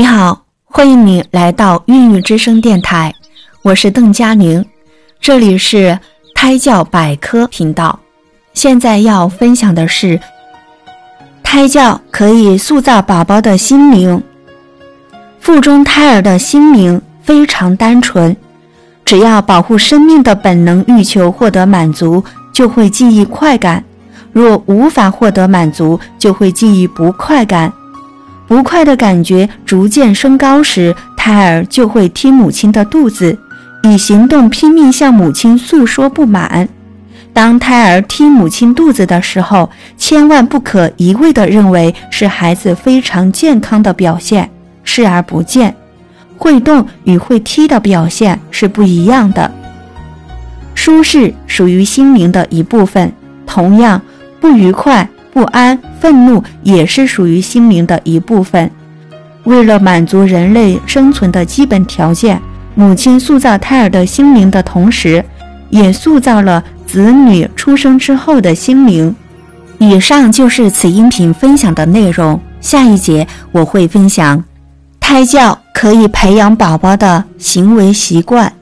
你好，欢迎你来到孕育之声电台，我是邓佳宁，这里是胎教百科频道。现在要分享的是，胎教可以塑造宝宝的心灵。腹中胎儿的心灵非常单纯，只要保护生命的本能欲求获得满足，就会记忆快感；若无法获得满足，就会记忆不快感。不快的感觉逐渐升高时，胎儿就会踢母亲的肚子，以行动拼命向母亲诉说不满。当胎儿踢母亲肚子的时候，千万不可一味地认为是孩子非常健康的表现，视而不见。会动与会踢的表现是不一样的。舒适属于心灵的一部分，同样不愉快。不安、愤怒也是属于心灵的一部分。为了满足人类生存的基本条件，母亲塑造胎儿的心灵的同时，也塑造了子女出生之后的心灵。以上就是此音频分享的内容。下一节我会分享，胎教可以培养宝宝的行为习惯。